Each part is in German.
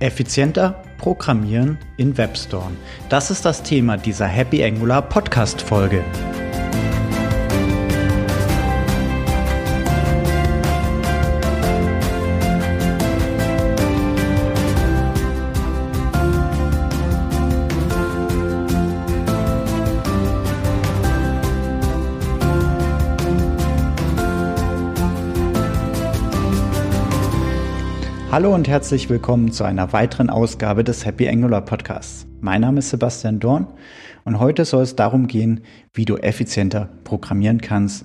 Effizienter Programmieren in WebStorm. Das ist das Thema dieser Happy Angular Podcast Folge. Hallo und herzlich willkommen zu einer weiteren Ausgabe des Happy Angular Podcasts. Mein Name ist Sebastian Dorn und heute soll es darum gehen, wie du effizienter programmieren kannst.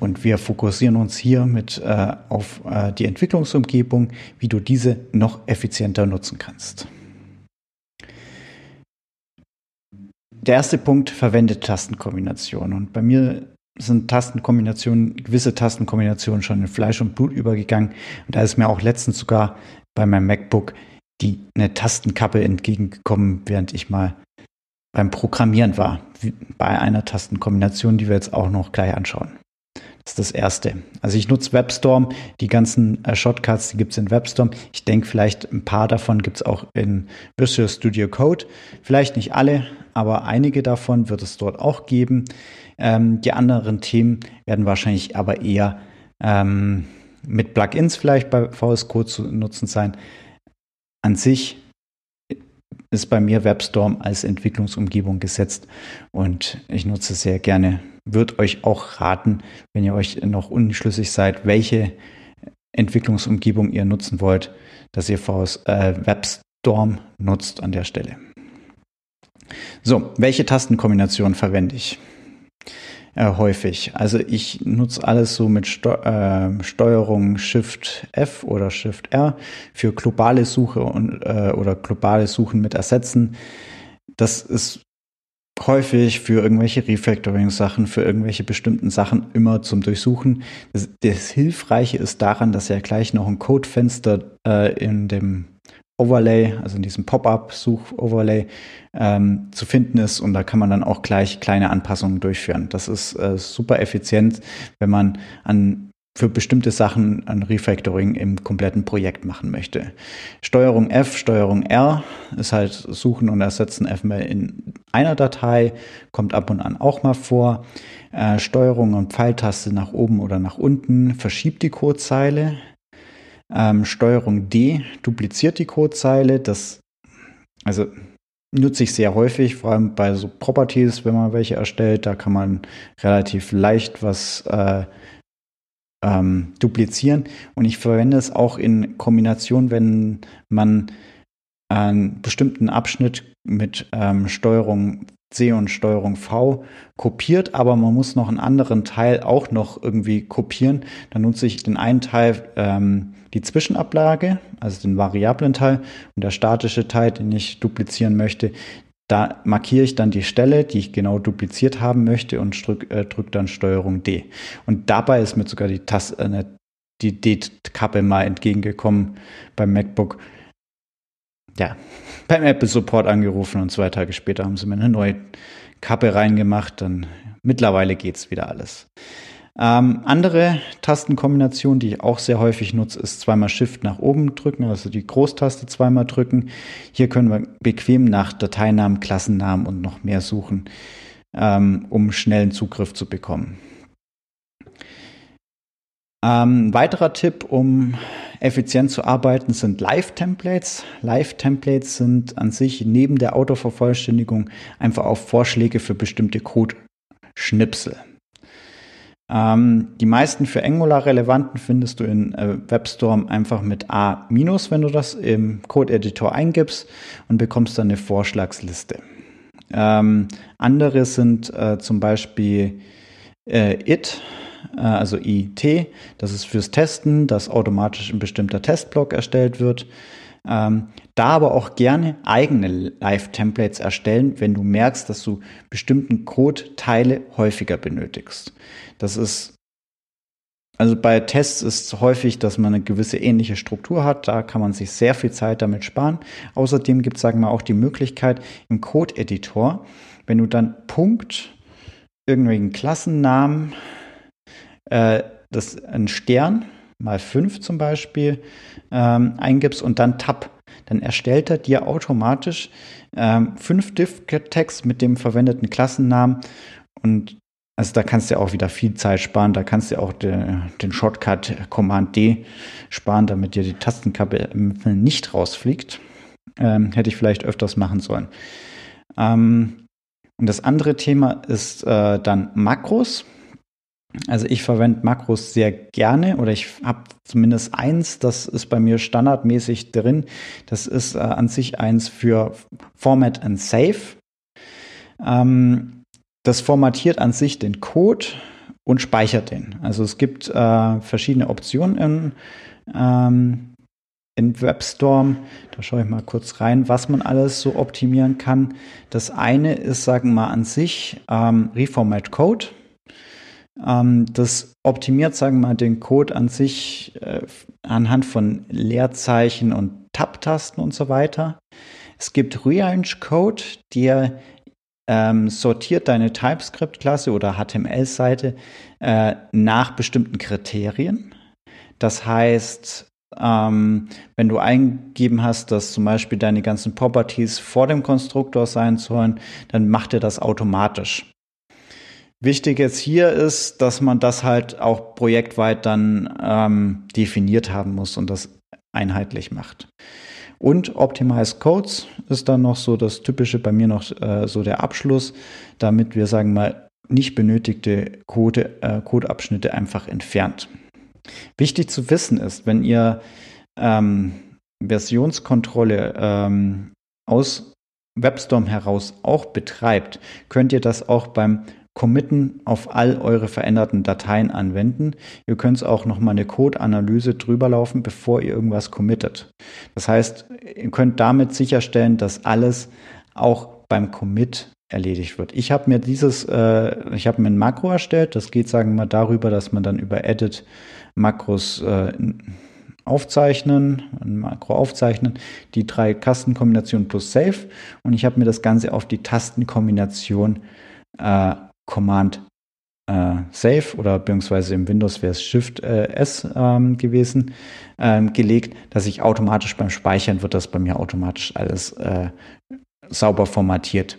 Und wir fokussieren uns hier mit äh, auf äh, die Entwicklungsumgebung, wie du diese noch effizienter nutzen kannst. Der erste Punkt verwendet Tastenkombinationen. Und bei mir sind Tastenkombinationen, gewisse Tastenkombinationen schon in Fleisch und Blut übergegangen. Und da ist mir auch letztens sogar bei meinem MacBook die eine Tastenkappe entgegengekommen, während ich mal beim Programmieren war. Bei einer Tastenkombination, die wir jetzt auch noch gleich anschauen. Das ist das erste. Also ich nutze WebStorm. Die ganzen äh, Shortcuts, die gibt es in WebStorm. Ich denke, vielleicht ein paar davon gibt es auch in Visual Studio Code. Vielleicht nicht alle, aber einige davon wird es dort auch geben. Ähm, die anderen Themen werden wahrscheinlich aber eher ähm, mit Plugins vielleicht bei VS Code zu nutzen sein. An sich ist bei mir WebStorm als Entwicklungsumgebung gesetzt und ich nutze sehr gerne. Würde euch auch raten, wenn ihr euch noch unschlüssig seid, welche Entwicklungsumgebung ihr nutzen wollt, dass ihr VS, äh, WebStorm nutzt an der Stelle. So, welche Tastenkombination verwende ich? Äh, häufig. Also ich nutze alles so mit Steu äh, Steuerung Shift F oder Shift R für globale Suche und äh, oder globale Suchen mit Ersetzen. Das ist häufig für irgendwelche Refactoring-Sachen, für irgendwelche bestimmten Sachen immer zum Durchsuchen. Das, das Hilfreiche ist daran, dass ja gleich noch ein Codefenster äh, in dem Overlay, also in diesem Pop-up-Such-Overlay ähm, zu finden ist und da kann man dann auch gleich kleine Anpassungen durchführen. Das ist äh, super effizient, wenn man an für bestimmte Sachen ein Refactoring im kompletten Projekt machen möchte. Steuerung F, Steuerung R ist halt Suchen und Ersetzen erstmal in einer Datei, kommt ab und an auch mal vor. Äh, Steuerung und Pfeiltaste nach oben oder nach unten verschiebt die Codezeile. Ähm, Steuerung D dupliziert die Codezeile. Das, also nutze ich sehr häufig, vor allem bei so Properties, wenn man welche erstellt. Da kann man relativ leicht was äh, ähm, duplizieren. Und ich verwende es auch in Kombination, wenn man einen bestimmten Abschnitt mit ähm, Steuerung C und Steuerung V kopiert, aber man muss noch einen anderen Teil auch noch irgendwie kopieren. Dann nutze ich den einen Teil ähm, die Zwischenablage, also den variablen Teil und der statische Teil, den ich duplizieren möchte, da markiere ich dann die Stelle, die ich genau dupliziert haben möchte und drücke äh, drück dann Steuerung D. Und dabei ist mir sogar die äh, die D-Kappe mal entgegengekommen beim MacBook. Ja, beim Apple Support angerufen und zwei Tage später haben sie mir eine neue Kappe reingemacht. Dann mittlerweile geht's wieder alles. Ähm, andere Tastenkombination, die ich auch sehr häufig nutze, ist zweimal Shift nach oben drücken, also die Großtaste zweimal drücken. Hier können wir bequem nach Dateinamen, Klassennamen und noch mehr suchen, ähm, um schnellen Zugriff zu bekommen. Ähm, ein weiterer Tipp, um effizient zu arbeiten, sind Live-Templates. Live-Templates sind an sich neben der Autovervollständigung einfach auch Vorschläge für bestimmte Code-Schnipsel. Ähm, die meisten für Angular relevanten findest du in äh, WebStorm einfach mit A-, wenn du das im Code-Editor eingibst und bekommst dann eine Vorschlagsliste. Ähm, andere sind äh, zum Beispiel äh, it, also IT, das ist fürs Testen, dass automatisch ein bestimmter Testblock erstellt wird. Ähm, da aber auch gerne eigene Live-Templates erstellen, wenn du merkst, dass du bestimmten Code-Teile häufiger benötigst. Das ist also bei Tests ist es häufig, dass man eine gewisse ähnliche Struktur hat. Da kann man sich sehr viel Zeit damit sparen. Außerdem gibt es, sagen wir, auch die Möglichkeit im Code-Editor, wenn du dann Punkt, irgendwelchen Klassennamen, äh, das ein Stern mal 5 zum Beispiel ähm, eingibst und dann Tab dann erstellt er dir automatisch ähm, fünf Div-Tags mit dem verwendeten Klassennamen und also da kannst du ja auch wieder viel Zeit sparen. Da kannst du auch de, den Shortcut Command D sparen, damit dir die Tastenkappe nicht rausfliegt. Ähm, hätte ich vielleicht öfters machen sollen. Ähm, und das andere Thema ist äh, dann Makros. Also ich verwende Makros sehr gerne oder ich habe zumindest eins, das ist bei mir standardmäßig drin. Das ist äh, an sich eins für Format and Save. Ähm, das formatiert an sich den Code und speichert den. Also es gibt äh, verschiedene Optionen in, ähm, in WebStorm. Da schaue ich mal kurz rein, was man alles so optimieren kann. Das eine ist, sagen wir mal, an sich ähm, Reformat Code. Ähm, das optimiert, sagen wir mal, den Code an sich äh, anhand von Leerzeichen und Tab-Tasten und so weiter. Es gibt Rearrange Code, der ähm, sortiert deine TypeScript-Klasse oder HTML-Seite äh, nach bestimmten Kriterien. Das heißt, ähm, wenn du eingegeben hast, dass zum Beispiel deine ganzen Properties vor dem Konstruktor sein sollen, dann macht er das automatisch. Wichtig jetzt hier ist, dass man das halt auch projektweit dann ähm, definiert haben muss und das einheitlich macht. Und Optimized Codes ist dann noch so das typische bei mir noch äh, so der Abschluss, damit wir sagen mal nicht benötigte Code, äh, Codeabschnitte einfach entfernt. Wichtig zu wissen ist, wenn ihr ähm, Versionskontrolle ähm, aus WebStorm heraus auch betreibt, könnt ihr das auch beim Committen auf all eure veränderten Dateien anwenden. Ihr könnt es auch nochmal eine Code-Analyse drüber laufen, bevor ihr irgendwas committet. Das heißt, ihr könnt damit sicherstellen, dass alles auch beim Commit erledigt wird. Ich habe mir dieses, äh, ich habe mir ein Makro erstellt. Das geht, sagen wir mal, darüber, dass man dann über Edit Makros äh, aufzeichnen, ein Makro aufzeichnen, die drei Tastenkombinationen plus Save und ich habe mir das Ganze auf die Tastenkombination äh, Command äh, Save oder beziehungsweise im Windows wäre es Shift äh, S ähm, gewesen, ähm, gelegt, dass ich automatisch beim Speichern wird das bei mir automatisch alles äh, sauber formatiert.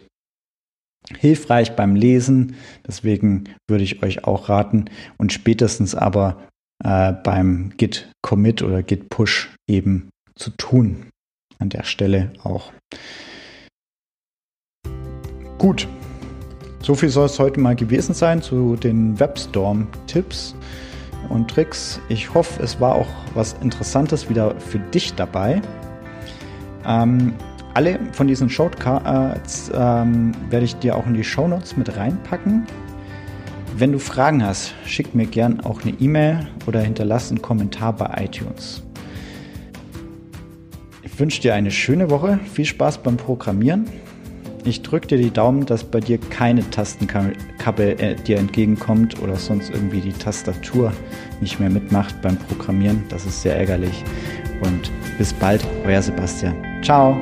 Hilfreich beim Lesen, deswegen würde ich euch auch raten und spätestens aber äh, beim Git Commit oder Git Push eben zu tun. An der Stelle auch. Gut, so viel soll es heute mal gewesen sein zu den WebStorm-Tipps und Tricks. Ich hoffe, es war auch was Interessantes wieder für dich dabei. Ähm, alle von diesen Shortcuts ähm, werde ich dir auch in die Show Notes mit reinpacken. Wenn du Fragen hast, schick mir gern auch eine E-Mail oder hinterlass einen Kommentar bei iTunes. Ich wünsche dir eine schöne Woche, viel Spaß beim Programmieren ich drücke dir die Daumen, dass bei dir keine Tastenkappe äh, dir entgegenkommt oder sonst irgendwie die Tastatur nicht mehr mitmacht beim Programmieren. Das ist sehr ärgerlich. Und bis bald, euer Sebastian. Ciao.